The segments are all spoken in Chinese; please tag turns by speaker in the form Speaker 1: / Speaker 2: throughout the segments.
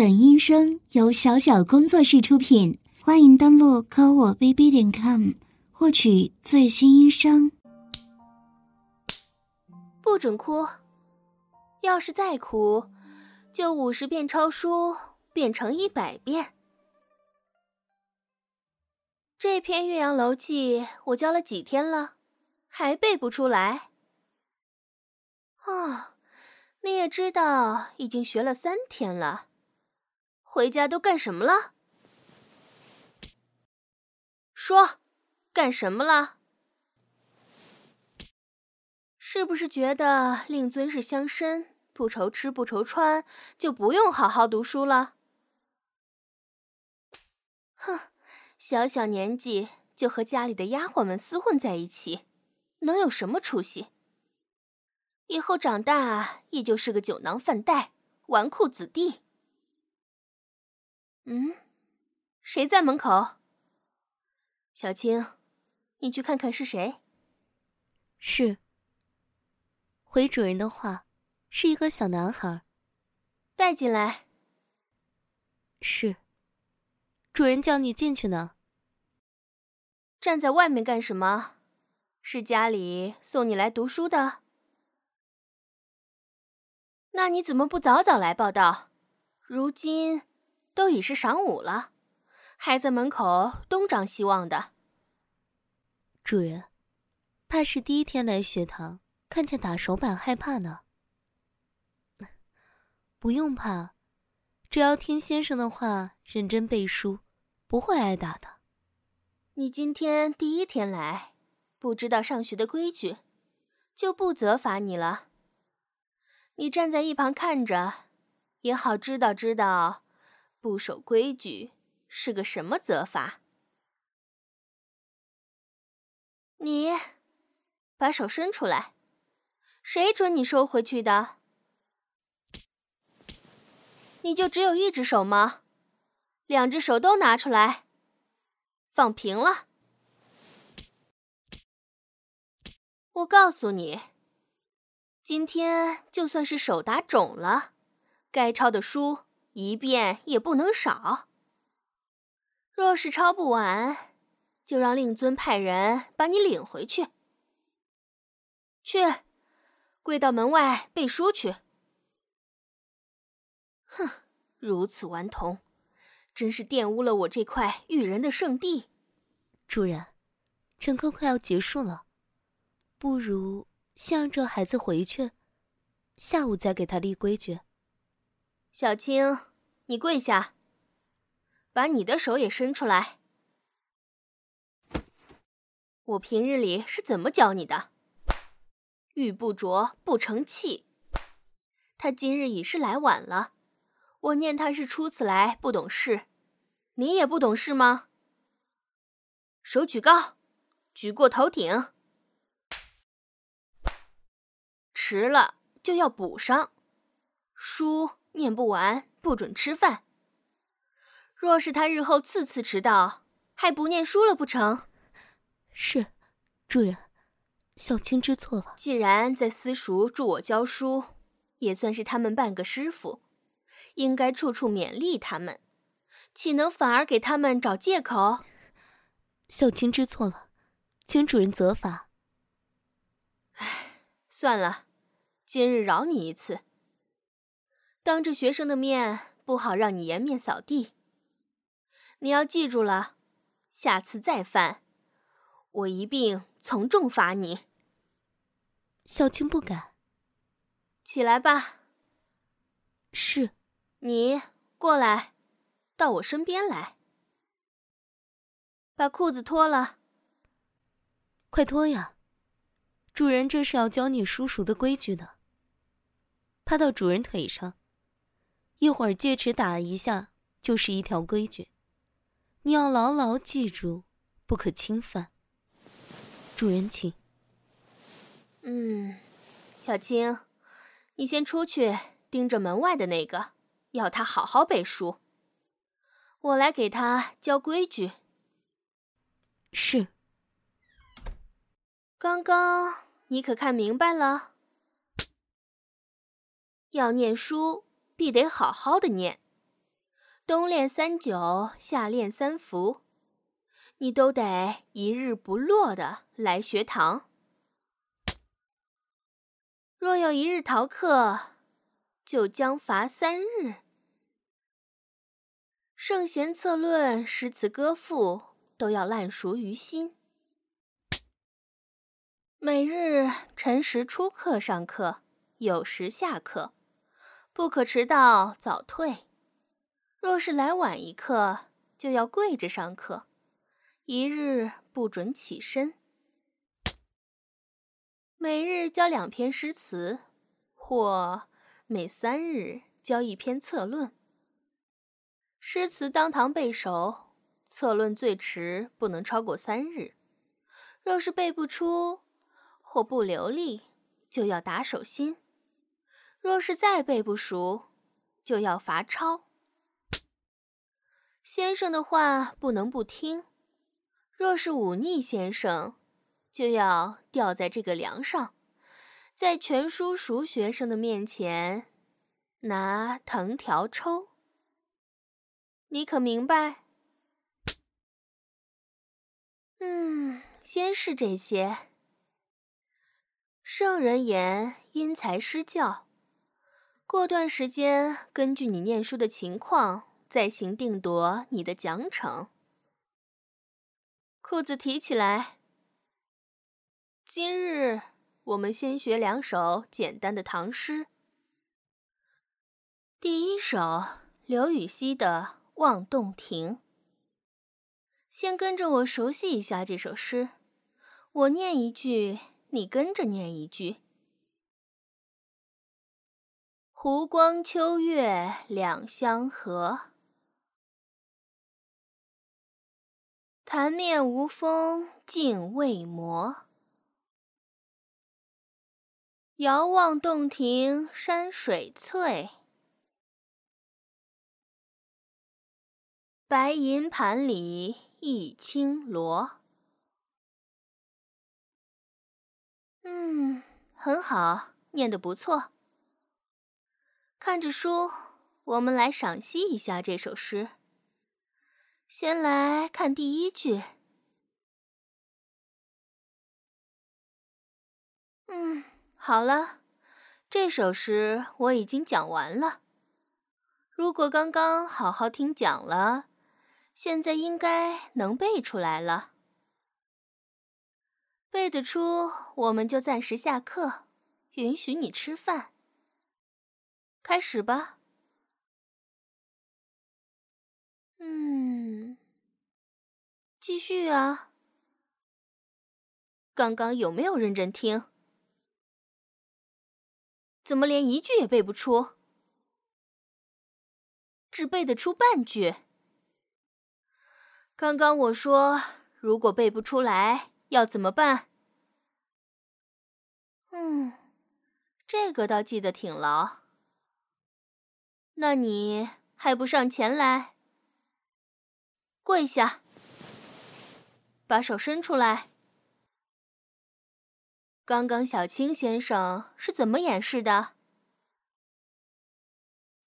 Speaker 1: 本音声由小小工作室出品，欢迎登录科我 bb 点 com 获取最新音声。
Speaker 2: 不准哭，要是再哭，就五十遍抄书变成一百遍。这篇《岳阳楼记》我教了几天了，还背不出来？啊，你也知道，已经学了三天了。回家都干什么了？说，干什么了？是不是觉得令尊是乡绅，不愁吃不愁穿，就不用好好读书了？哼，小小年纪就和家里的丫鬟们厮混在一起，能有什么出息？以后长大也就是个酒囊饭袋、纨绔子弟。嗯，谁在门口？小青，你去看看是谁。
Speaker 3: 是。回主人的话，是一个小男孩。
Speaker 2: 带进来。
Speaker 3: 是。主人叫你进去呢。
Speaker 2: 站在外面干什么？是家里送你来读书的？那你怎么不早早来报道？如今。都已是晌午了，还在门口东张西望的。
Speaker 3: 主人，怕是第一天来学堂，看见打手板害怕呢。不用怕，只要听先生的话，认真背书，不会挨打的。
Speaker 2: 你今天第一天来，不知道上学的规矩，就不责罚你了。你站在一旁看着，也好知道知道。不守规矩是个什么责罚？你把手伸出来，谁准你收回去的？你就只有一只手吗？两只手都拿出来，放平了。我告诉你，今天就算是手打肿了，该抄的书。一遍也不能少。若是抄不完，就让令尊派人把你领回去。去，跪到门外背书去。哼，如此顽童，真是玷污了我这块育人的圣地。
Speaker 3: 主人，整课快要结束了，不如先让这孩子回去，下午再给他立规矩。
Speaker 2: 小青，你跪下，把你的手也伸出来。我平日里是怎么教你的？玉不琢不成器。他今日已是来晚了，我念他是初次来，不懂事。你也不懂事吗？手举高，举过头顶。迟了就要补上。书。念不完不准吃饭。若是他日后次次迟到，还不念书了不成？
Speaker 3: 是，主人，小青知错了。
Speaker 2: 既然在私塾助我教书，也算是他们半个师傅，应该处处勉励他们，岂能反而给他们找借口？
Speaker 3: 小青知错了，请主人责罚。
Speaker 2: 唉，算了，今日饶你一次。当着学生的面，不好让你颜面扫地。你要记住了，下次再犯，我一并从重罚你。
Speaker 3: 小青不敢。
Speaker 2: 起来吧。
Speaker 3: 是。
Speaker 2: 你过来，到我身边来。把裤子脱了。
Speaker 3: 快脱呀！主人这是要教你叔叔的规矩呢。趴到主人腿上。一会儿戒尺打一下，就是一条规矩，你要牢牢记住，不可侵犯。主人请。
Speaker 2: 嗯，小青，你先出去盯着门外的那个，要他好好背书。我来给他教规矩。
Speaker 3: 是。
Speaker 2: 刚刚你可看明白了？要念书。必得好好的念，冬练三九，夏练三伏，你都得一日不落的来学堂。若有一日逃课，就将罚三日。圣贤策论、诗词歌赋都要烂熟于心。每日辰时出课上课，酉时下课，不可迟到早退。若是来晚一刻，就要跪着上课，一日不准起身。每日教两篇诗词，或每三日教一篇策论。诗词当堂背熟，策论最迟不能超过三日。若是背不出，或不流利，就要打手心；若是再背不熟，就要罚抄。先生的话不能不听，若是忤逆先生，就要吊在这个梁上，在全书熟学生的面前拿藤条抽。你可明白？嗯，先是这些。圣人言：“因材施教。”过段时间，根据你念书的情况，再行定夺你的奖惩。裤子提起来。今日我们先学两首简单的唐诗。第一首，刘禹锡的《望洞庭》。先跟着我熟悉一下这首诗，我念一句。你跟着念一句：“湖光秋月两相和，潭面无风镜未磨。遥望洞庭山水翠，白银盘里一青螺。”嗯，很好，念得不错。看着书，我们来赏析一下这首诗。先来看第一句。嗯，好了，这首诗我已经讲完了。如果刚刚好好听讲了，现在应该能背出来了。背得出，我们就暂时下课，允许你吃饭。开始吧。嗯，继续啊。刚刚有没有认真听？怎么连一句也背不出？只背得出半句。刚刚我说，如果背不出来，要怎么办？嗯，这个倒记得挺牢。那你还不上前来？跪下，把手伸出来。刚刚小青先生是怎么演示的？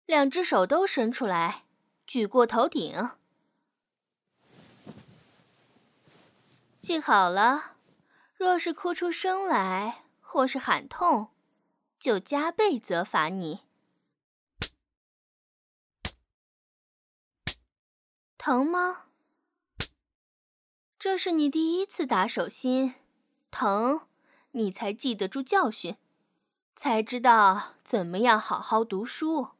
Speaker 2: 两只手都伸出来，举过头顶。记好了，若是哭出声来，或是喊痛，就加倍责罚你。疼吗？这是你第一次打手心，疼，你才记得住教训，才知道怎么样好好读书。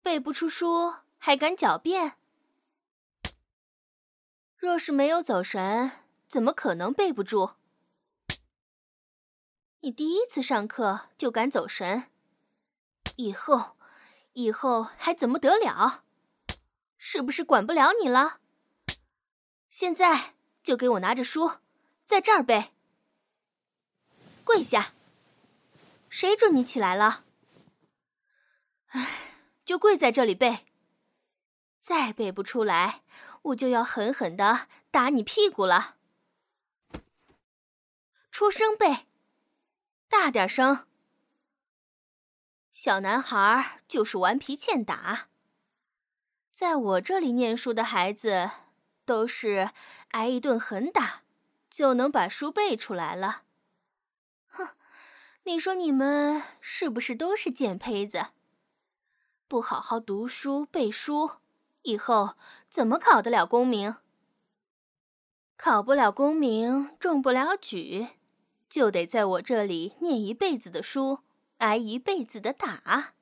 Speaker 2: 背不出书，还敢狡辩？若是没有走神，怎么可能背不住？你第一次上课就敢走神，以后，以后还怎么得了？是不是管不了你了？现在就给我拿着书，在这儿背。跪下！谁准你起来了？唉，就跪在这里背。再背不出来，我就要狠狠的打你屁股了。出声背，大点声。小男孩就是顽皮欠打。在我这里念书的孩子，都是挨一顿狠打，就能把书背出来了。哼，你说你们是不是都是贱胚子？不好好读书背书，以后怎么考得了功名？考不了功名，中不了举，就得在我这里念一辈子的书，挨一辈子的打。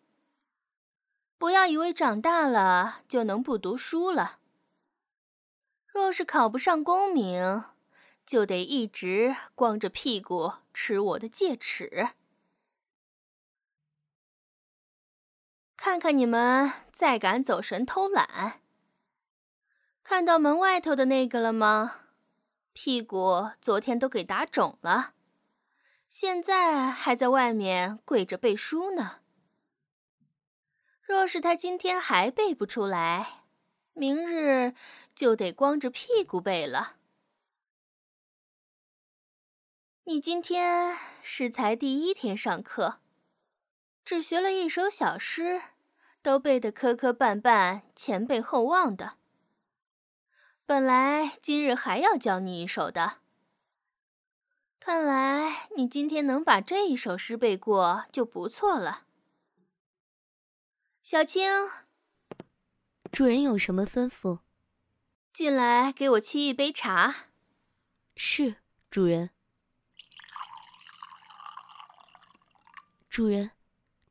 Speaker 2: 不要以为长大了就能不读书了。若是考不上功名，就得一直光着屁股吃我的戒尺。看看你们再敢走神偷懒，看到门外头的那个了吗？屁股昨天都给打肿了，现在还在外面跪着背书呢。若是他今天还背不出来，明日就得光着屁股背了。你今天是才第一天上课，只学了一首小诗，都背得磕磕绊绊、前背后忘的。本来今日还要教你一首的，看来你今天能把这一首诗背过就不错了。小青，
Speaker 3: 主人有什么吩咐？
Speaker 2: 进来给我沏一杯茶。
Speaker 3: 是，主人。主人，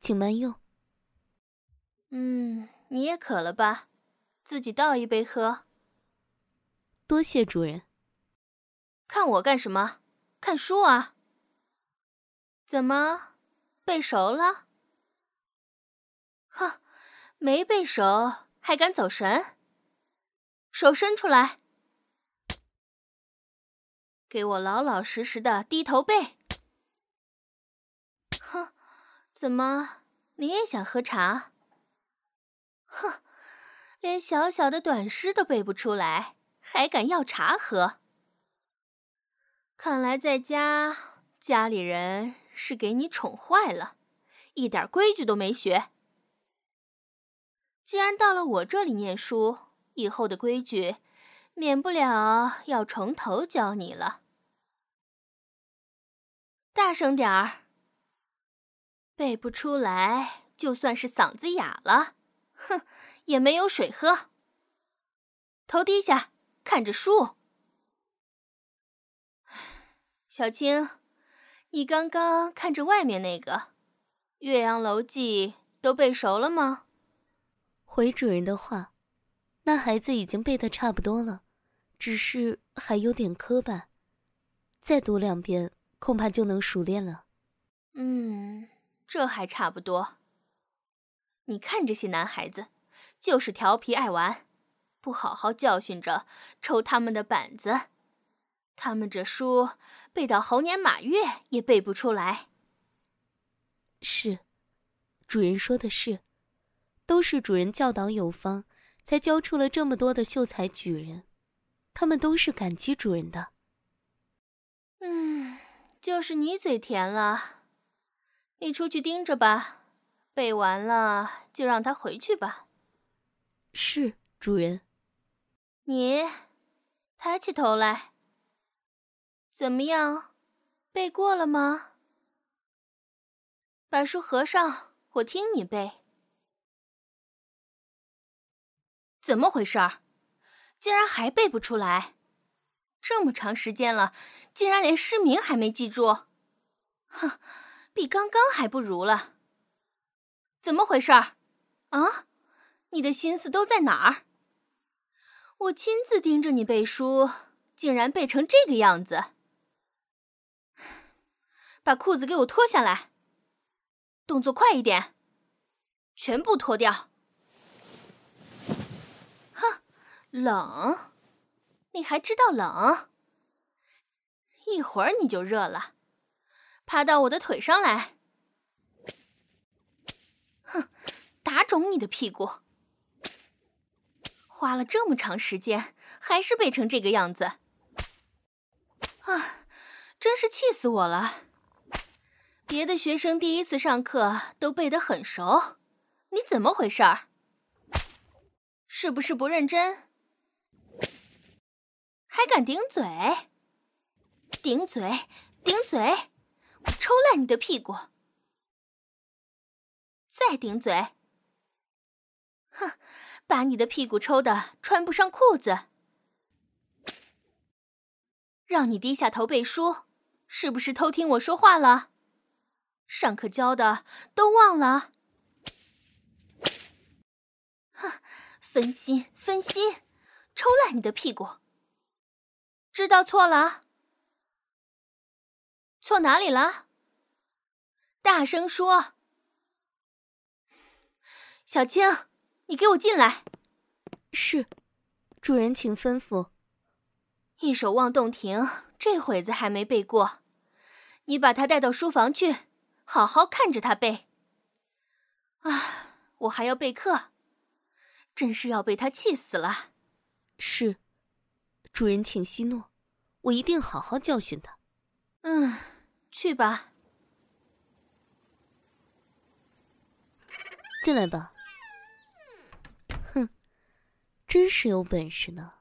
Speaker 3: 请慢用。
Speaker 2: 嗯，你也渴了吧？自己倒一杯喝。
Speaker 3: 多谢主人。
Speaker 2: 看我干什么？看书啊。怎么，背熟了？哼，没背熟还敢走神？手伸出来，给我老老实实的低头背。哼，怎么你也想喝茶？哼，连小小的短诗都背不出来。还敢要茶喝？看来在家家里人是给你宠坏了，一点规矩都没学。既然到了我这里念书，以后的规矩免不了要从头教你了。大声点儿！背不出来，就算是嗓子哑了，哼，也没有水喝。头低下。看着书，小青，你刚刚看着外面那个《岳阳楼记》都背熟了吗？
Speaker 3: 回主人的话，那孩子已经背得差不多了，只是还有点磕绊，再读两遍，恐怕就能熟练了。
Speaker 2: 嗯，这还差不多。你看这些男孩子，就是调皮爱玩。不好好教训着，抽他们的板子，他们这书背到猴年马月也背不出来。
Speaker 3: 是，主人说的是，都是主人教导有方，才教出了这么多的秀才举人，他们都是感激主人的。
Speaker 2: 嗯，就是你嘴甜了，你出去盯着吧，背完了就让他回去吧。
Speaker 3: 是，主人。
Speaker 2: 你抬起头来，怎么样？背过了吗？把书合上，我听你背。怎么回事儿？竟然还背不出来？这么长时间了，竟然连诗名还没记住？哼，比刚刚还不如了。怎么回事儿？啊？你的心思都在哪儿？我亲自盯着你背书，竟然背成这个样子！把裤子给我脱下来，动作快一点，全部脱掉。哼，冷？你还知道冷？一会儿你就热了，爬到我的腿上来。哼，打肿你的屁股！花了这么长时间，还是背成这个样子，啊！真是气死我了！别的学生第一次上课都背得很熟，你怎么回事儿？是不是不认真？还敢顶嘴？顶嘴，顶嘴！我抽烂你的屁股！再顶嘴！哼，把你的屁股抽的穿不上裤子！让你低下头背书，是不是偷听我说话了？上课教的都忘了？哼，分心，分心！抽烂你的屁股！知道错了？错哪里了？大声说！小青，你给我进来。
Speaker 3: 是，主人请吩咐。
Speaker 2: 一首《望洞庭》，这会子还没背过，你把他带到书房去，好好看着他背。啊，我还要备课，真是要被他气死了。
Speaker 3: 是，主人请息怒，我一定好好教训他。
Speaker 2: 嗯，去吧。
Speaker 3: 进来吧。哼，真是有本事呢。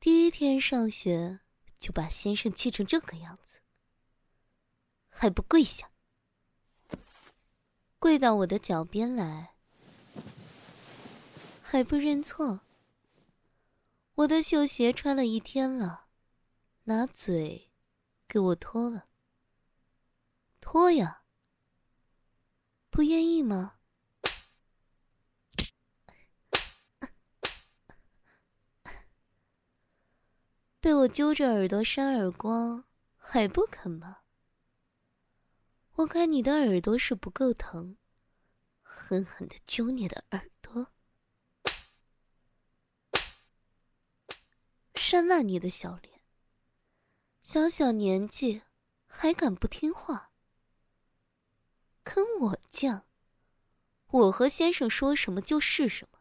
Speaker 3: 第一天上学就把先生气成这个样子，还不跪下？跪到我的脚边来，还不认错？我的绣鞋穿了一天了，拿嘴给我脱了，脱呀！不愿意吗？被我揪着耳朵扇耳光，还不肯吗？我看你的耳朵是不够疼，狠狠的揪你的耳朵，扇烂你的小脸。小小年纪还敢不听话？跟我犟，我和先生说什么就是什么。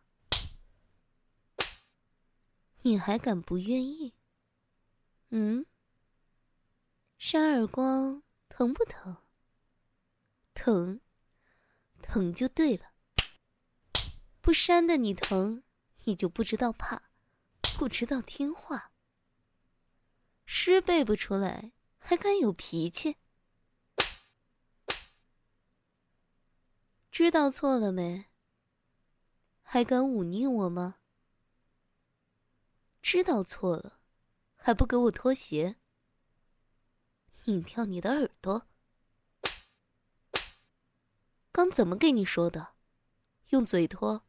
Speaker 3: 你还敢不愿意？嗯，扇耳光疼不疼？疼，疼就对了。不扇的你疼，你就不知道怕，不知道听话。诗背不出来，还敢有脾气？知道错了没？还敢忤逆我吗？知道错了。还不给我脱鞋？拧掉你的耳朵！刚怎么给你说的？用嘴脱？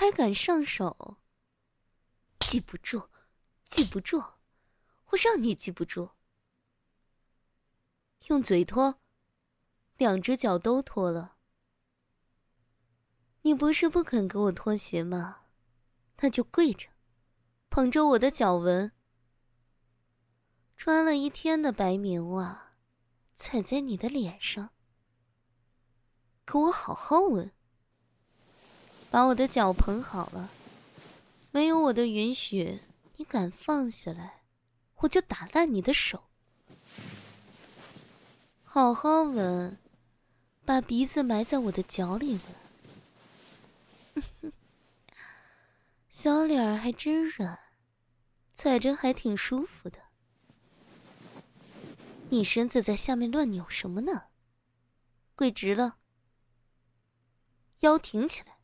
Speaker 3: 还敢上手？记不住，记不住，我让你记不住。用嘴脱，两只脚都脱了。你不是不肯给我脱鞋吗？那就跪着。捧着我的脚闻，穿了一天的白棉袜，踩在你的脸上，给我好好闻。把我的脚捧好了，没有我的允许，你敢放下来，我就打烂你的手。好好闻，把鼻子埋在我的脚里闻。小脸儿还真软，踩着还挺舒服的。你身子在下面乱扭什么呢？跪直了，腰挺起来，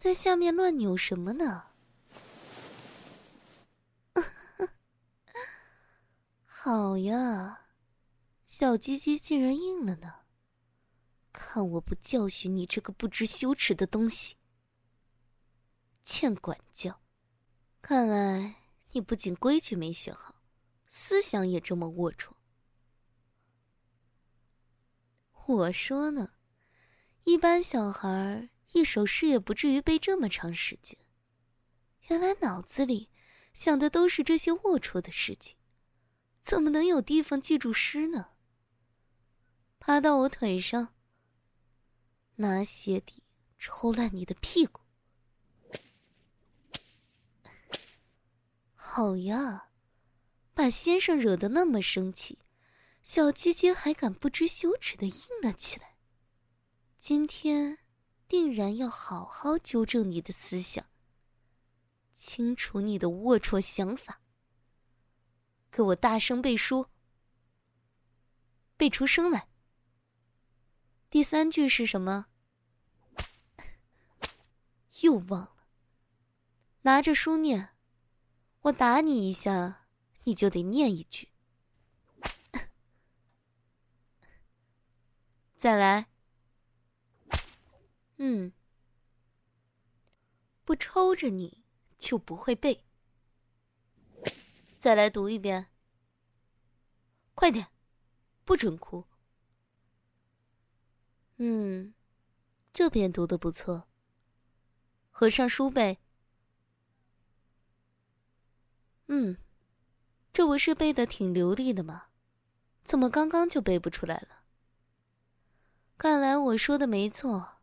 Speaker 3: 在下面乱扭什么呢？好呀，小鸡鸡竟然硬了呢！看我不教训你这个不知羞耻的东西！欠管教，看来你不仅规矩没学好，思想也这么龌龊。我说呢，一般小孩一首诗也不至于背这么长时间，原来脑子里想的都是这些龌龊的事情，怎么能有地方记住诗呢？爬到我腿上，拿鞋底抽烂你的屁股。好呀，把先生惹得那么生气，小鸡鸡还敢不知羞耻的硬了起来。今天，定然要好好纠正你的思想，清除你的龌龊想法。给我大声背书，背出声来。第三句是什么？又忘了。拿着书念，我打你一下，你就得念一句。再来。嗯，不抽着你就不会背。再来读一遍。快点，不准哭。嗯，这边读的不错。合上书背。嗯，这不是背的挺流利的吗？怎么刚刚就背不出来了？看来我说的没错，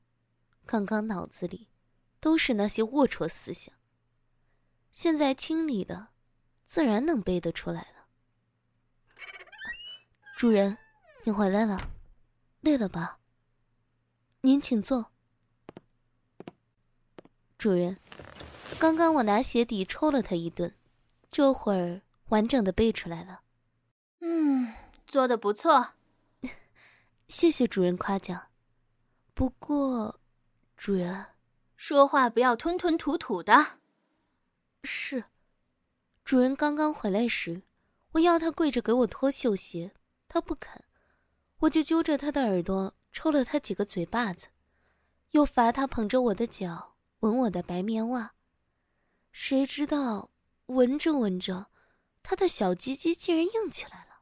Speaker 3: 刚刚脑子里都是那些龌龊思想，现在清理的，自然能背得出来了。主人，你回来了，累了吧？您请坐。主人，刚刚我拿鞋底抽了他一顿，这会儿完整的背出来了。
Speaker 2: 嗯，做的不错。
Speaker 3: 谢谢主人夸奖。不过，主人，
Speaker 2: 说话不要吞吞吐吐的。
Speaker 3: 是。主人刚刚回来时，我要他跪着给我脱绣鞋，他不肯，我就揪着他的耳朵抽了他几个嘴巴子，又罚他捧着我的脚。闻我的白棉袜，谁知道闻着闻着，他的小鸡鸡竟然硬起来了。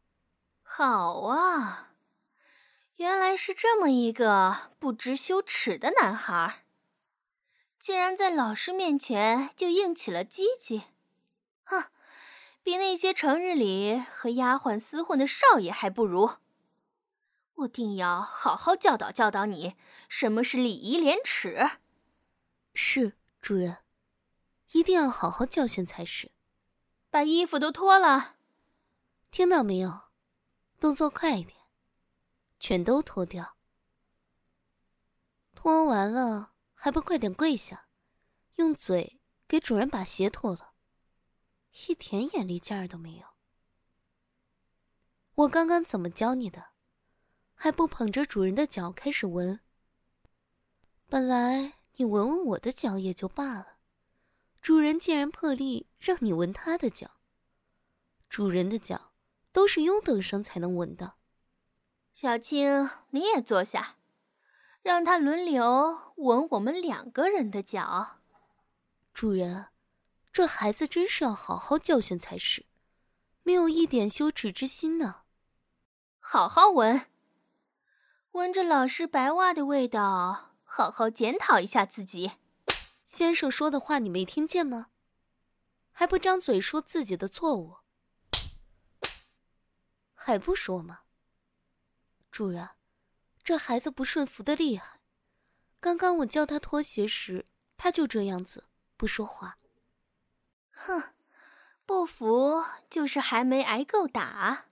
Speaker 2: 好啊，原来是这么一个不知羞耻的男孩，竟然在老师面前就硬起了鸡鸡。哼，比那些成日里和丫鬟厮混的少爷还不如。我定要好好教导教导你，什么是礼仪廉耻。
Speaker 3: 是主人，一定要好好教训才是。
Speaker 2: 把衣服都脱了，
Speaker 3: 听到没有？动作快一点，全都脱掉。脱完了还不快点跪下，用嘴给主人把鞋脱了，一点眼力劲儿都没有。我刚刚怎么教你的？还不捧着主人的脚开始闻？本来。你闻闻我的脚也就罢了，主人竟然破例让你闻他的脚。主人的脚都是优等生才能闻的。
Speaker 2: 小青，你也坐下，让他轮流闻我们两个人的脚。
Speaker 3: 主人，这孩子真是要好好教训才是，没有一点羞耻之心呢。
Speaker 2: 好好闻，闻着老师白袜的味道。好好检讨一下自己。
Speaker 3: 先生说的话你没听见吗？还不张嘴说自己的错误？还不说吗？主人，这孩子不顺服的厉害。刚刚我叫他脱鞋时，他就这样子不说话。
Speaker 2: 哼，不服就是还没挨够打，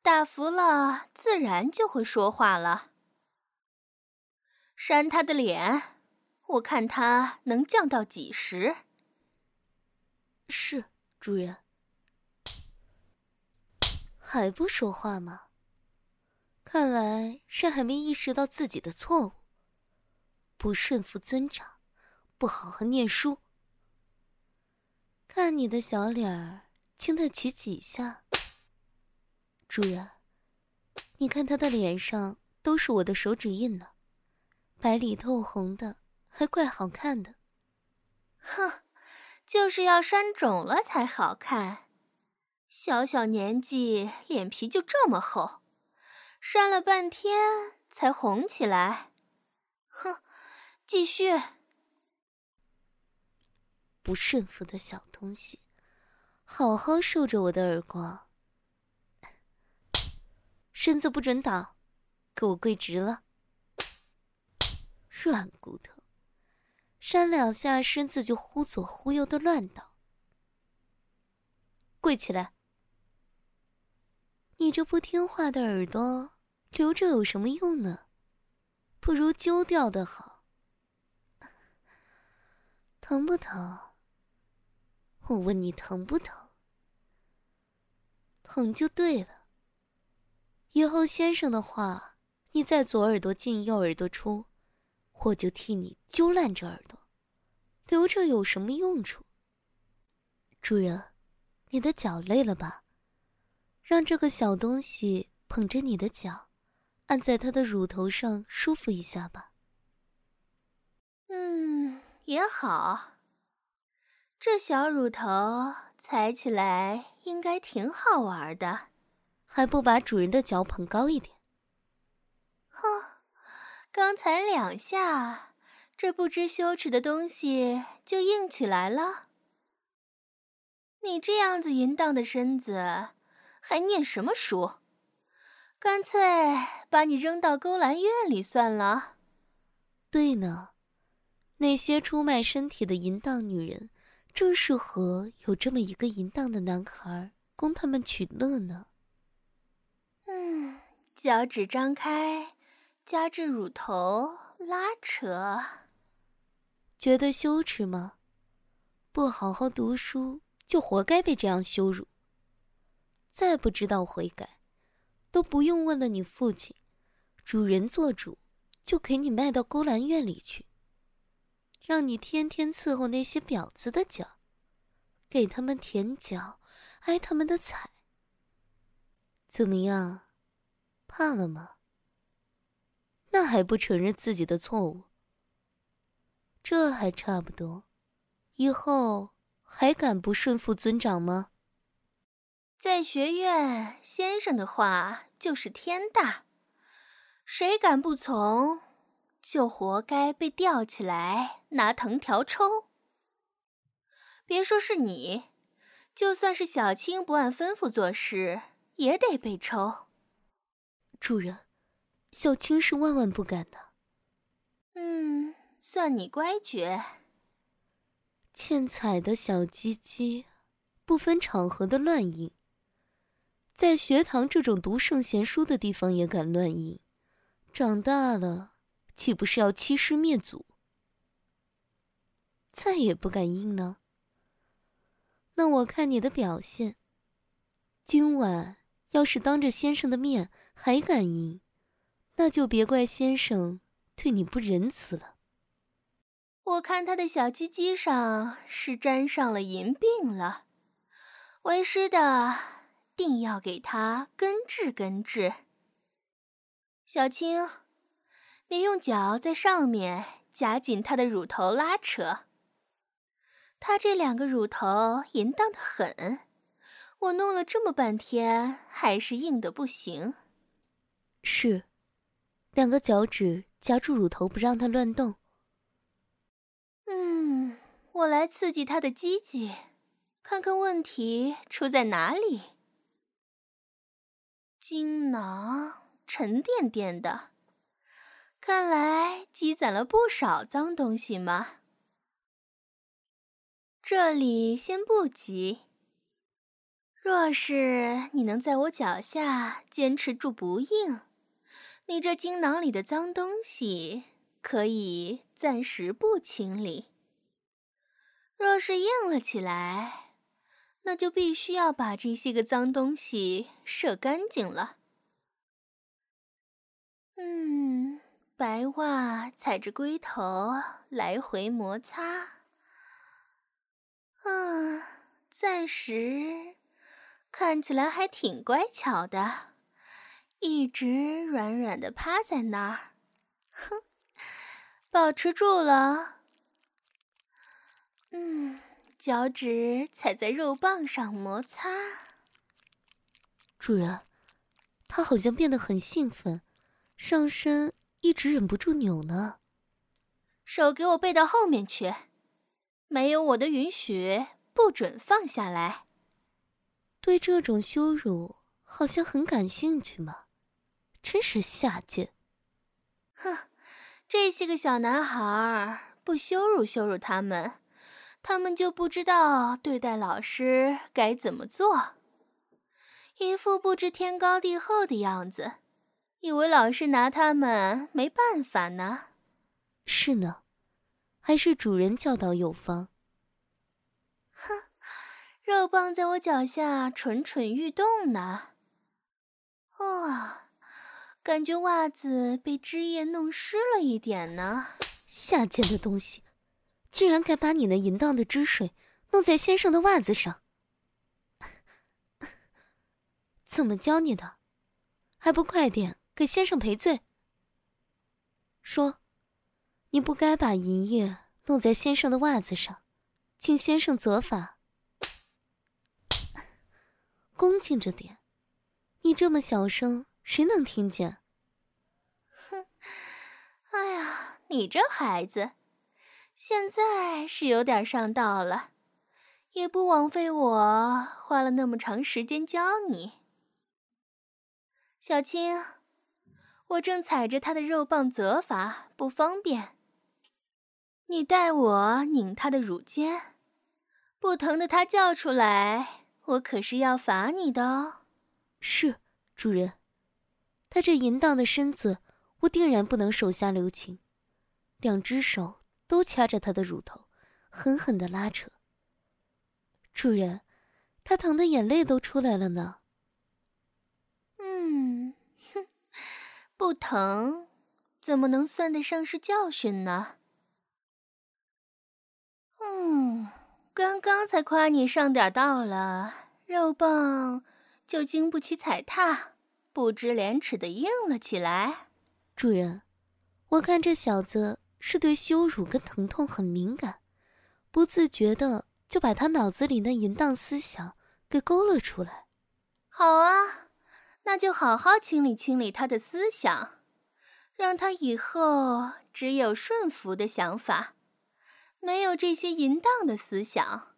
Speaker 2: 打服了自然就会说话了。扇他的脸，我看他能降到几时？
Speaker 3: 是主人。还不说话吗？看来是还没意识到自己的错误，不顺服尊长，不好好念书。看你的小脸儿，经得起几下？主人，你看他的脸上都是我的手指印呢。白里透红的，还怪好看的。
Speaker 2: 哼，就是要扇肿了才好看。小小年纪，脸皮就这么厚，扇了半天才红起来。哼，继续。
Speaker 3: 不顺服的小东西，好好受着我的耳光。身子不准倒，给我跪直了。软骨头，扇两下身子就忽左忽右的乱倒。跪起来，你这不听话的耳朵留着有什么用呢？不如揪掉的好。疼不疼？我问你疼不疼？疼就对了。以后先生的话，你再左耳朵进右耳朵出，我就替你揪烂这耳朵，留着有什么用处？主人，你的脚累了吧？让这个小东西捧着你的脚，按在它的乳头上舒服一下吧。
Speaker 2: 嗯，也好。这小乳头踩起来应该挺好玩的，
Speaker 3: 还不把主人的脚捧高一点？
Speaker 2: 哼，刚才两下，这不知羞耻的东西就硬起来了。你这样子淫荡的身子，还念什么书？干脆把你扔到勾栏院里算了。
Speaker 3: 对呢，那些出卖身体的淫荡女人，正适合有这么一个淫荡的男孩供他们取乐呢。
Speaker 2: 嗯，脚趾张开，夹着乳头拉扯，
Speaker 3: 觉得羞耻吗？不好好读书。就活该被这样羞辱。再不知道悔改，都不用问了。你父亲，主人做主，就给你卖到勾栏院里去，让你天天伺候那些婊子的脚，给他们舔脚，挨他们的踩。怎么样，怕了吗？那还不承认自己的错误？这还差不多，以后。还敢不顺服尊长吗？
Speaker 2: 在学院，先生的话就是天大，谁敢不从，就活该被吊起来拿藤条抽。别说是你，就算是小青不按吩咐做事，也得被抽。
Speaker 3: 主人，小青是万万不敢的。
Speaker 2: 嗯，算你乖觉。
Speaker 3: 欠踩的小鸡鸡，不分场合的乱印，在学堂这种读圣贤书的地方也敢乱印，长大了岂不是要欺师灭祖？再也不敢印呢？那我看你的表现，今晚要是当着先生的面还敢印，那就别怪先生对你不仁慈了。
Speaker 2: 我看他的小鸡鸡上是沾上了银病了，为师的定要给他根治根治。小青，你用脚在上面夹紧他的乳头拉扯，他这两个乳头淫荡的很，我弄了这么半天还是硬的不行。
Speaker 3: 是，两个脚趾夹住乳头不让他乱动。
Speaker 2: 嗯我来刺激他的鸡鸡，看看问题出在哪里。精囊沉甸甸的，看来积攒了不少脏东西嘛。这里先不急，若是你能在我脚下坚持住不硬，你这精囊里的脏东西可以暂时不清理。若是硬了起来，那就必须要把这些个脏东西射干净了。嗯，白袜踩着龟头来回摩擦，啊，暂时看起来还挺乖巧的，一直软软的趴在那儿，哼，保持住了。嗯，脚趾踩在肉棒上摩擦。
Speaker 3: 主人，他好像变得很兴奋，上身一直忍不住扭呢。
Speaker 2: 手给我背到后面去，没有我的允许，不准放下来。
Speaker 3: 对这种羞辱，好像很感兴趣嘛，真是下贱。
Speaker 2: 哼，这些个小男孩儿，不羞辱羞辱他们。他们就不知道对待老师该怎么做，一副不知天高地厚的样子，以为老师拿他们没办法呢。
Speaker 3: 是呢，还是主人教导有方。
Speaker 2: 哼，肉棒在我脚下蠢蠢欲动呢。哇、哦，感觉袜子被汁液弄湿了一点呢。
Speaker 3: 下贱的东西，居然敢把你那淫荡的汁水弄在先生的袜子上！怎么教你的？还不快点给先生赔罪！说，你不该把淫液弄在先生的袜子上，请先生责罚。恭敬着点。你这么小声，谁能听见？
Speaker 2: 哼！哎呀，你这孩子，现在是有点上道了，也不枉费我花了那么长时间教你。小青，我正踩着他的肉棒责罚，不方便。你代我拧他的乳尖，不疼的他叫出来，我可是要罚你的哦。
Speaker 3: 是，主人，他这淫荡的身子，我定然不能手下留情，两只手都掐着他的乳头，狠狠的拉扯。主人，他疼的眼泪都出来了呢。
Speaker 2: 嗯，哼，不疼，怎么能算得上是教训呢？嗯，刚刚才夸你上点道了，肉棒。就经不起踩踏，不知廉耻的硬了起来。
Speaker 3: 主人，我看这小子是对羞辱跟疼痛很敏感，不自觉的就把他脑子里那淫荡思想给勾勒出来。
Speaker 2: 好啊，那就好好清理清理他的思想，让他以后只有顺服的想法，没有这些淫荡的思想，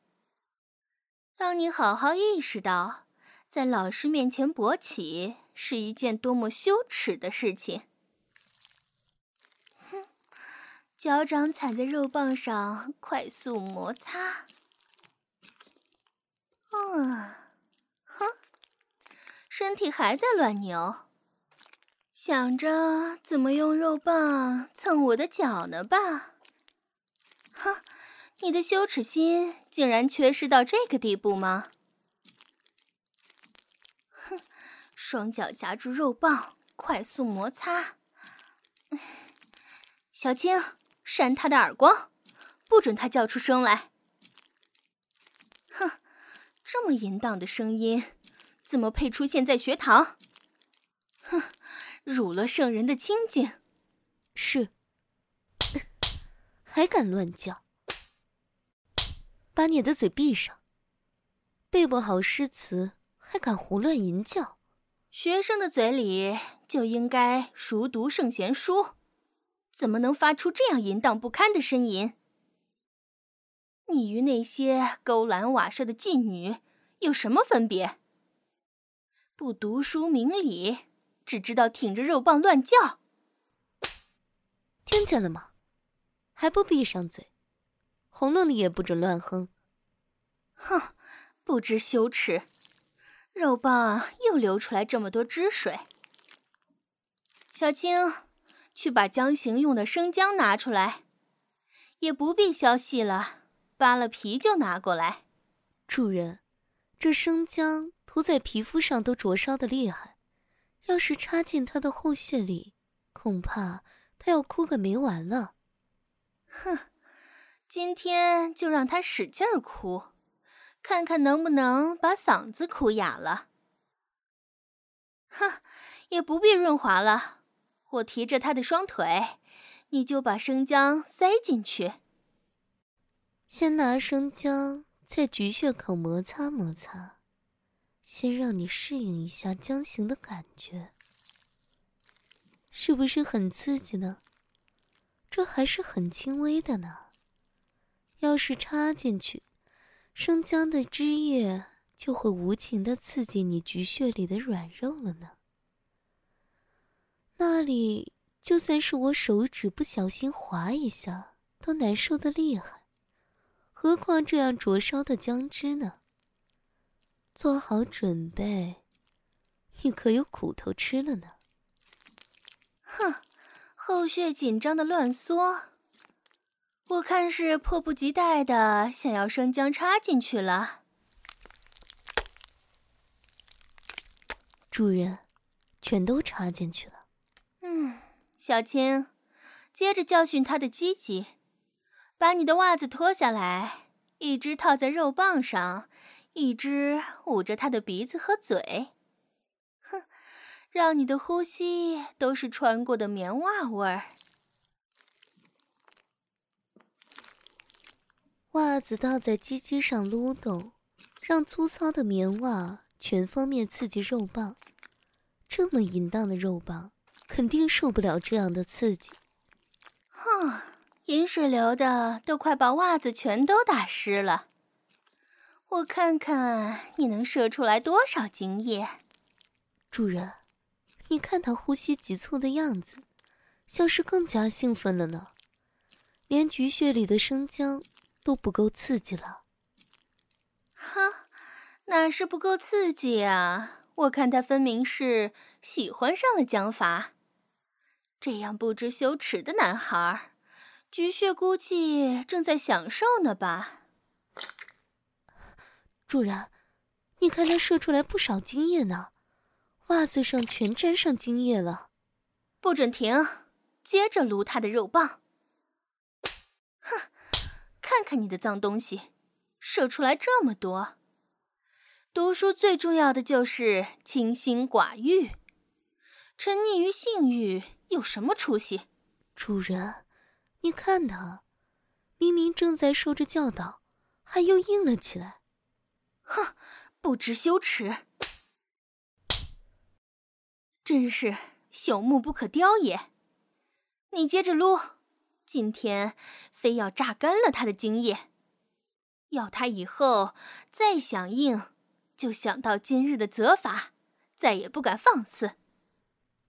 Speaker 2: 让你好好意识到。在老师面前勃起是一件多么羞耻的事情！哼，脚掌踩在肉棒上，快速摩擦。嗯，哼，身体还在乱扭，想着怎么用肉棒蹭我的脚呢吧？哼，你的羞耻心竟然缺失到这个地步吗？哼双脚夹住肉棒，快速摩擦。小青，扇他的耳光，不准他叫出声来。哼，这么淫荡的声音，怎么配出现在学堂？哼，辱了圣人的清静。
Speaker 3: 是，还敢乱叫？把你的嘴闭上！背不好诗词，还敢胡乱淫叫？
Speaker 2: 学生的嘴里就应该熟读圣贤书，怎么能发出这样淫荡不堪的呻吟？你与那些勾栏瓦舍的妓女有什么分别？不读书明理，只知道挺着肉棒乱叫。
Speaker 3: 听见了吗？还不闭上嘴？喉咙里也不准乱哼。
Speaker 2: 哼，不知羞耻。肉棒又流出来这么多汁水，小青，去把浆行用的生姜拿出来，也不必削细了，扒了皮就拿过来。
Speaker 3: 主人，这生姜涂在皮肤上都灼烧的厉害，要是插进他的后穴里，恐怕他要哭个没完了。
Speaker 2: 哼，今天就让他使劲儿哭。看看能不能把嗓子哭哑了。哼，也不必润滑了，我提着他的双腿，你就把生姜塞进去。
Speaker 3: 先拿生姜在菊穴口摩擦摩擦，先让你适应一下姜行的感觉，是不是很刺激呢？这还是很轻微的呢。要是插进去。生姜的汁液就会无情的刺激你菊穴里的软肉了呢。那里就算是我手指不小心划一下，都难受的厉害，何况这样灼烧的姜汁呢？做好准备，你可有苦头吃了呢。
Speaker 2: 哼，后穴紧张的乱缩，我看是迫不及待的想要生姜插进去了。
Speaker 3: 主人，全都插进去了。
Speaker 2: 小青，接着教训他的鸡鸡，把你的袜子脱下来，一只套在肉棒上，一只捂着他的鼻子和嘴。哼，让你的呼吸都是穿过的棉袜味儿。
Speaker 3: 袜子倒在鸡鸡上撸动，让粗糙的棉袜全方面刺激肉棒。这么淫荡的肉棒，肯定受不了这样的刺激。
Speaker 2: 哼，饮水流的都快把袜子全都打湿了。我看看你能射出来多少精液。
Speaker 3: 主人，你看他呼吸急促的样子，像是更加兴奋了呢。连菊穴里的生姜都不够刺激了。
Speaker 2: 哈，哪是不够刺激啊？我看他分明是喜欢上了姜法。这样不知羞耻的男孩，菊穴估计正在享受呢吧？
Speaker 3: 主人，你看他射出来不少精液呢，袜子上全沾上精液了。
Speaker 2: 不准停，接着撸他的肉棒。哼，看看你的脏东西，射出来这么多。读书最重要的就是清心寡欲，沉溺于性欲。有什么出息？
Speaker 3: 主人，你看他，明明正在受着教导，还又硬了起来。
Speaker 2: 哼，不知羞耻！真是朽木不可雕也。你接着撸，今天非要榨干了他的精液，要他以后再想硬，就想到今日的责罚，再也不敢放肆。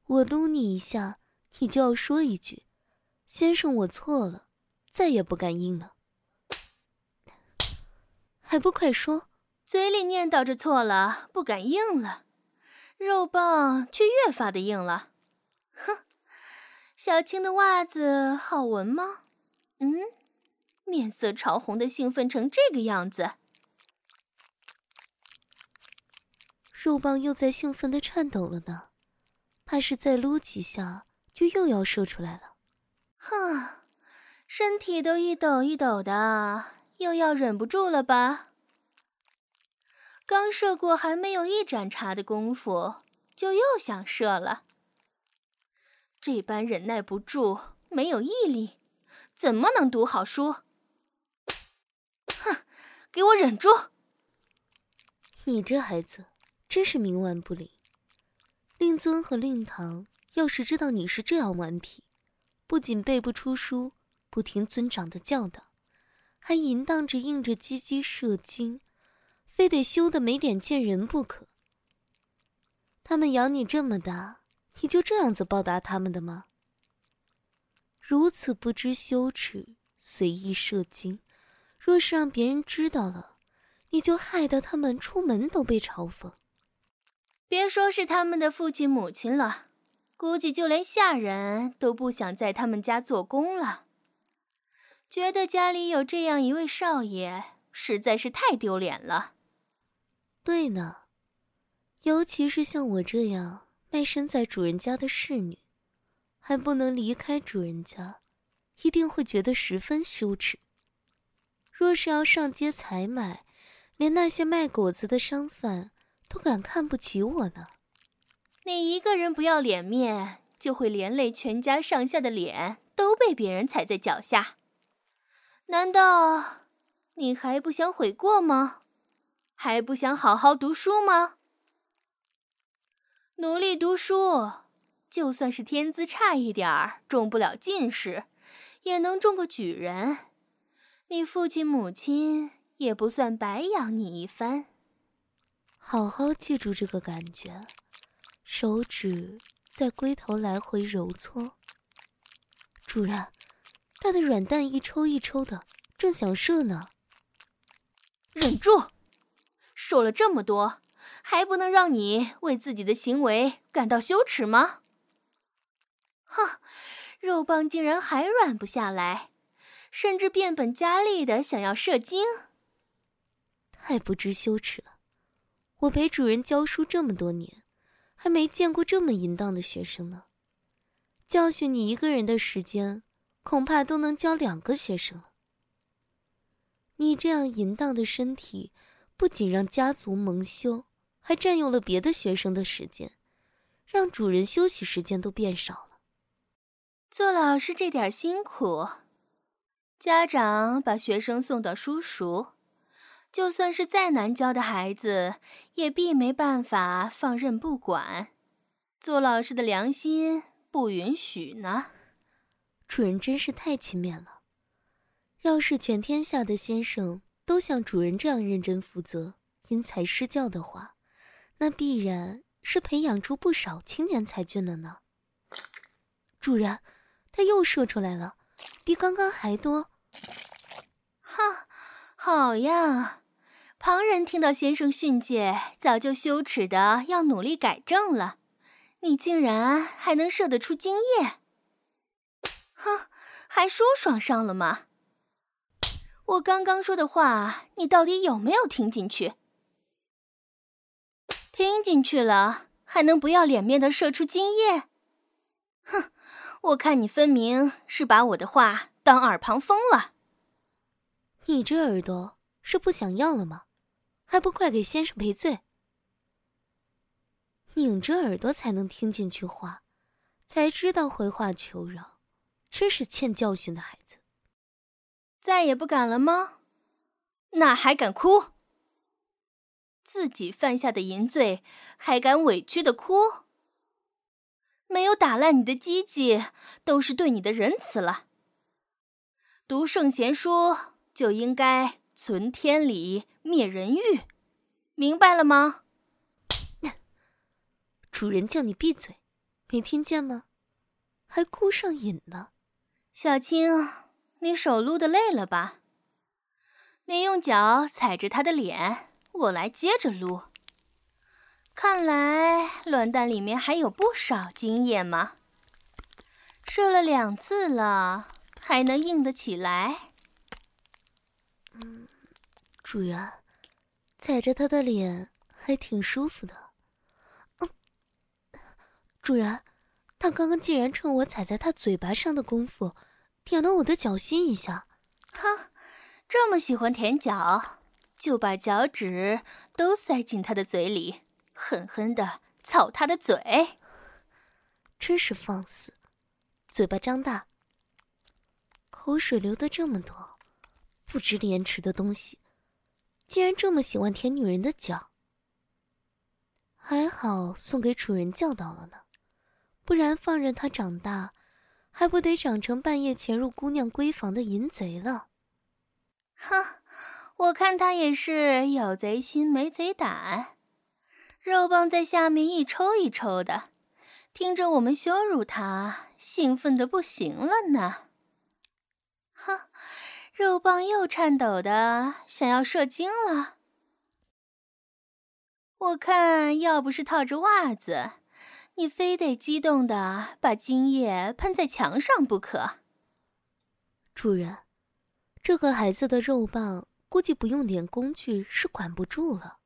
Speaker 3: 我撸你一下。你就要说一句：“先生，我错了，再也不敢硬了。”还不快说！
Speaker 2: 嘴里念叨着错了，不敢硬了，肉棒却越发的硬了。哼，小青的袜子好闻吗？嗯，面色潮红的兴奋成这个样子。
Speaker 3: 肉棒又在兴奋的颤抖了呢，怕是再撸几下。就又要射出来了，
Speaker 2: 哼，身体都一抖一抖的，又要忍不住了吧？刚射过还没有一盏茶的功夫，就又想射了。这般忍耐不住，没有毅力，怎么能读好书？哼，给我忍住！
Speaker 3: 你这孩子真是冥顽不灵，令尊和令堂。要是知道你是这样顽皮，不仅背不出书，不听尊长的教导，还淫荡着硬着鸡鸡射精，非得羞得没脸见人不可。他们养你这么大，你就这样子报答他们的吗？如此不知羞耻，随意射精，若是让别人知道了，你就害得他们出门都被嘲讽。
Speaker 2: 别说是他们的父亲母亲了。估计就连下人都不想在他们家做工了，觉得家里有这样一位少爷实在是太丢脸了。
Speaker 3: 对呢，尤其是像我这样卖身在主人家的侍女，还不能离开主人家，一定会觉得十分羞耻。若是要上街采买，连那些卖果子的商贩都敢看不起我呢。
Speaker 2: 你一个人不要脸面，就会连累全家上下的脸都被别人踩在脚下。难道你还不想悔过吗？还不想好好读书吗？努力读书，就算是天资差一点儿，中不了进士，也能中个举人。你父亲母亲也不算白养你一番。
Speaker 3: 好好记住这个感觉。手指在龟头来回揉搓。主人，他的软蛋一抽一抽的，正想射呢。
Speaker 2: 忍住！说了这么多，还不能让你为自己的行为感到羞耻吗？哼，肉棒竟然还软不下来，甚至变本加厉的想要射精，
Speaker 3: 太不知羞耻了！我陪主人教书这么多年，还没见过这么淫荡的学生呢。教训你一个人的时间，恐怕都能教两个学生了。你这样淫荡的身体，不仅让家族蒙羞，还占用了别的学生的时间，让主人休息时间都变少了。
Speaker 2: 做老师这点辛苦，家长把学生送到书塾，就算是再难教的孩子，也必没办法放任不管。做老师的良心不允许呢。
Speaker 3: 主人真是太勤勉了。要是全天下的先生都像主人这样认真负责、因材施教的话，那必然是培养出不少青年才俊了呢。主人，他又射出来了，比刚刚还多。
Speaker 2: 哈，好呀！旁人听到先生训诫，早就羞耻的要努力改正了。你竟然还能射得出精液？哼，还说爽上了吗？我刚刚说的话，你到底有没有听进去？听进去了，还能不要脸面的射出精液？哼，我看你分明是把我的话当耳旁风了。
Speaker 3: 你这耳朵是不想要了吗？还不快给先生赔罪！拧着耳朵才能听进去话，才知道回话求饶，真是欠教训的孩子。
Speaker 2: 再也不敢了吗？那还敢哭？自己犯下的淫罪，还敢委屈的哭？没有打烂你的鸡鸡，都是对你的仁慈了。读圣贤书就应该存天理，灭人欲，明白了吗？
Speaker 3: 主人叫你闭嘴，没听见吗？还哭上瘾了，
Speaker 2: 小青。你手撸的累了吧？你用脚踩着他的脸，我来接着撸。看来卵蛋里面还有不少精液嘛。射了两次了，还能硬得起来？
Speaker 3: 嗯，主人，踩着他的脸还挺舒服的。嗯，主人，他刚刚竟然趁我踩在他嘴巴上的功夫。舔了我的脚心一下，
Speaker 2: 哼，这么喜欢舔脚，就把脚趾都塞进他的嘴里，狠狠的操他的嘴。
Speaker 3: 真是放肆，嘴巴张大，口水流的这么多，不知廉耻的东西，竟然这么喜欢舔女人的脚。还好送给主人教导了呢，不然放任他长大。还不得长成半夜潜入姑娘闺房的淫贼了？
Speaker 2: 哼，我看他也是有贼心没贼胆，肉棒在下面一抽一抽的，听着我们羞辱他，兴奋的不行了呢。肉棒又颤抖的想要射精了。我看要不是套着袜子。你非得激动的把精液喷在墙上不可。
Speaker 3: 主人，这个孩子的肉棒估计不用点工具是管不住了。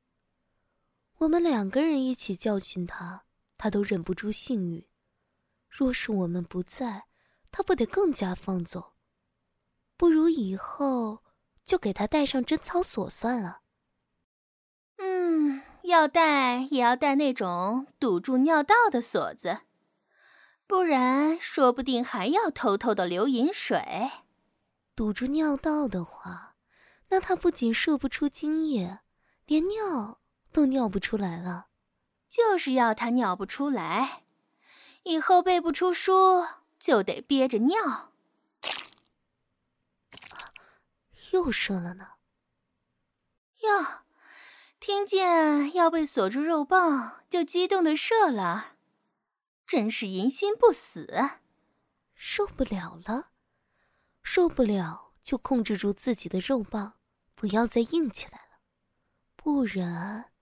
Speaker 3: 我们两个人一起教训他，他都忍不住性欲。若是我们不在，他不得更加放纵？不如以后就给他带上贞操锁算了。
Speaker 2: 嗯。要带也要带那种堵住尿道的锁子，不然说不定还要偷偷的流饮水。
Speaker 3: 堵住尿道的话，那他不仅射不出精液，连尿都尿不出来了。
Speaker 2: 就是要他尿不出来，以后背不出书就得憋着尿。
Speaker 3: 又射了呢。
Speaker 2: 哟。听见要被锁住肉棒，就激动的射了，真是淫心不死。
Speaker 3: 受不了了，受不了就控制住自己的肉棒，不要再硬起来了，不然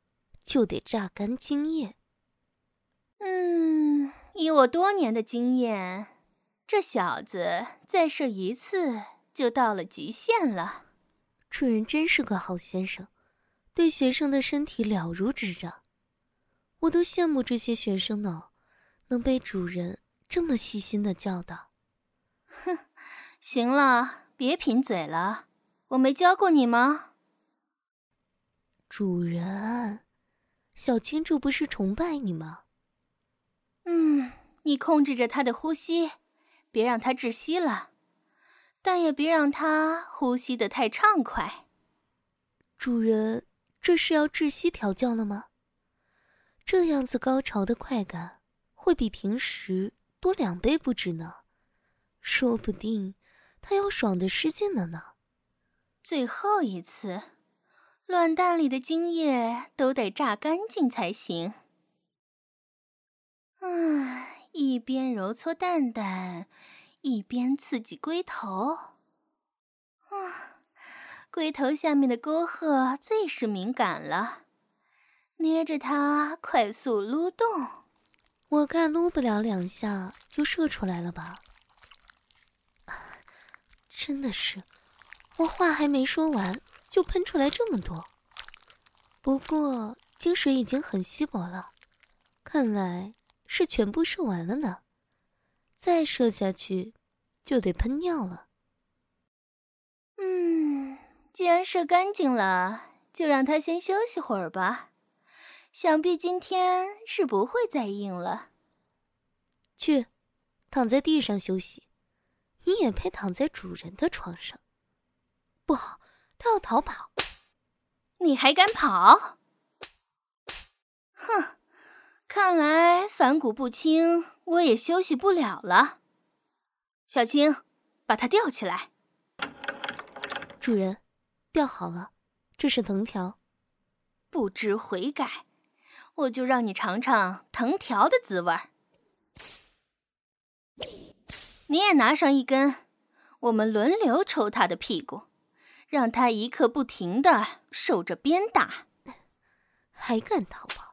Speaker 3: 就得榨干精液。
Speaker 2: 嗯，以我多年的经验，这小子再射一次就到了极限了。
Speaker 3: 主人真是个好先生，对学生的身体了如指掌。我都羡慕这些学生呢，能被主人这么细心的教导。
Speaker 2: 哼，行了，别贫嘴了，我没教过你吗？
Speaker 3: 主人，小青这不是崇拜你吗？
Speaker 2: 嗯，你控制着他的呼吸，别让他窒息了。但也别让他呼吸的太畅快。
Speaker 3: 主人，这是要窒息调教了吗？这样子高潮的快感会比平时多两倍不止呢，说不定他要爽的失禁了呢。
Speaker 2: 最后一次，卵蛋里的精液都得榨干净才行。唉，一边揉搓蛋蛋。一边刺激龟头，啊，龟头下面的沟壑最是敏感了，捏着它快速撸动。
Speaker 3: 我看撸不了两下就射出来了吧？真的是，我话还没说完就喷出来这么多。不过精水已经很稀薄了，看来是全部射完了呢。再射下去，就得喷尿了。
Speaker 2: 嗯，既然射干净了，就让他先休息会儿吧。想必今天是不会再硬了。
Speaker 3: 去，躺在地上休息。你也配躺在主人的床上？不好，他要逃跑。
Speaker 2: 你还敢跑？哼！看来反骨不清，我也休息不了了。小青，把它吊起来。
Speaker 3: 主人，吊好了，这是藤条。
Speaker 2: 不知悔改，我就让你尝尝藤条的滋味儿。你也拿上一根，我们轮流抽他的屁股，让他一刻不停的受着鞭打。
Speaker 3: 还敢逃跑？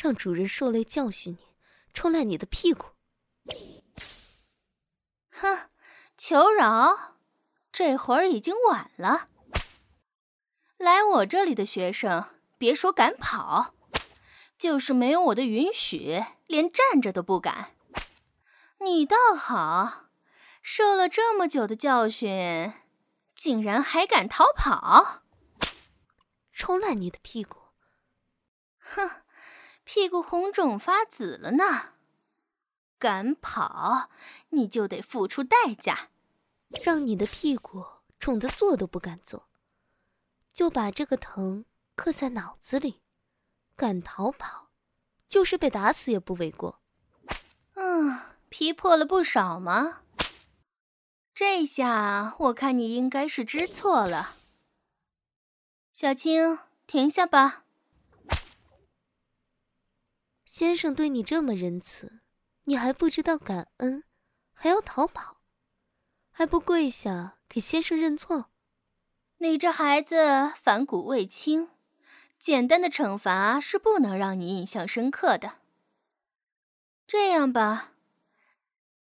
Speaker 3: 让主人受累教训你，抽烂你的屁股。
Speaker 2: 哼，求饶，这会儿已经晚了。来我这里的学生，别说敢跑，就是没有我的允许，连站着都不敢。你倒好，受了这么久的教训，竟然还敢逃跑？
Speaker 3: 抽烂你的屁股！
Speaker 2: 哼。屁股红肿发紫了呢，敢跑，你就得付出代价，
Speaker 3: 让你的屁股肿得坐都不敢坐，就把这个疼刻在脑子里。敢逃跑，就是被打死也不为过。
Speaker 2: 嗯，皮破了不少吗？这下我看你应该是知错了。小青，停下吧。
Speaker 3: 先生对你这么仁慈，你还不知道感恩，还要逃跑，还不跪下给先生认错？
Speaker 2: 你这孩子反骨未清，简单的惩罚是不能让你印象深刻的。这样吧，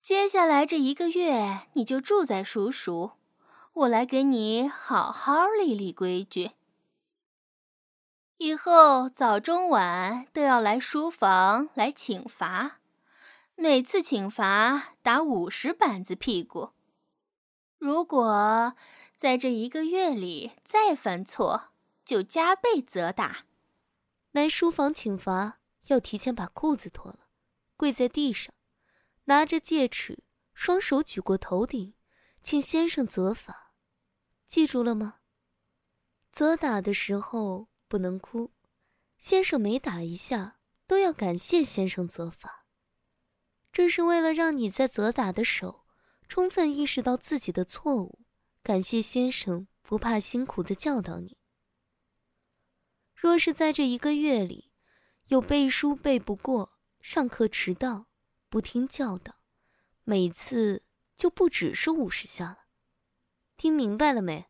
Speaker 2: 接下来这一个月你就住在叔叔，我来给你好好立立规矩。以后早中晚都要来书房来请罚，每次请罚打五十板子屁股。如果在这一个月里再犯错，就加倍责打。
Speaker 3: 来书房请罚要提前把裤子脱了，跪在地上，拿着戒尺，双手举过头顶，请先生责罚。记住了吗？责打的时候。不能哭，先生每打一下都要感谢先生责罚，这是为了让你在责打的手充分意识到自己的错误，感谢先生不怕辛苦的教导你。若是在这一个月里有背书背不过、上课迟到、不听教导，每次就不只是五十下了。听明白了没？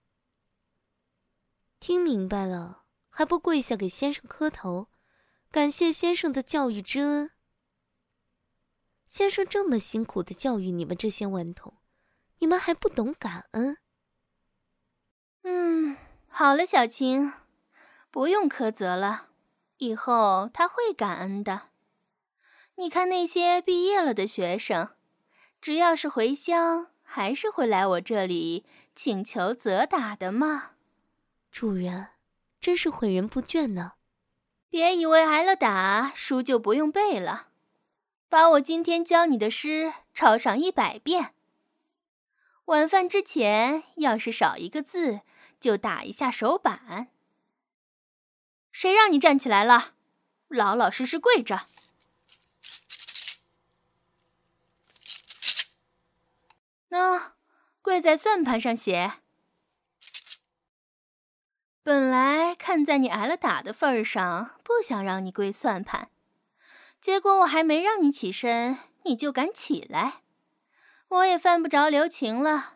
Speaker 3: 听明白了。还不跪下给先生磕头，感谢先生的教育之恩。先生这么辛苦的教育你们这些顽童，你们还不懂感恩？
Speaker 2: 嗯，好了，小青，不用苛责了，以后他会感恩的。你看那些毕业了的学生，只要是回乡，还是会来我这里请求责打的嘛。
Speaker 3: 主人，真是诲人不倦呢。
Speaker 2: 别以为挨了打，书就不用背了，把我今天教你的诗抄上一百遍。晚饭之前，要是少一个字，就打一下手板。谁让你站起来了？老老实实跪着。喏，跪在算盘上写。本来看在你挨了打的份上，不想让你跪算盘，结果我还没让你起身，你就敢起来，我也犯不着留情了，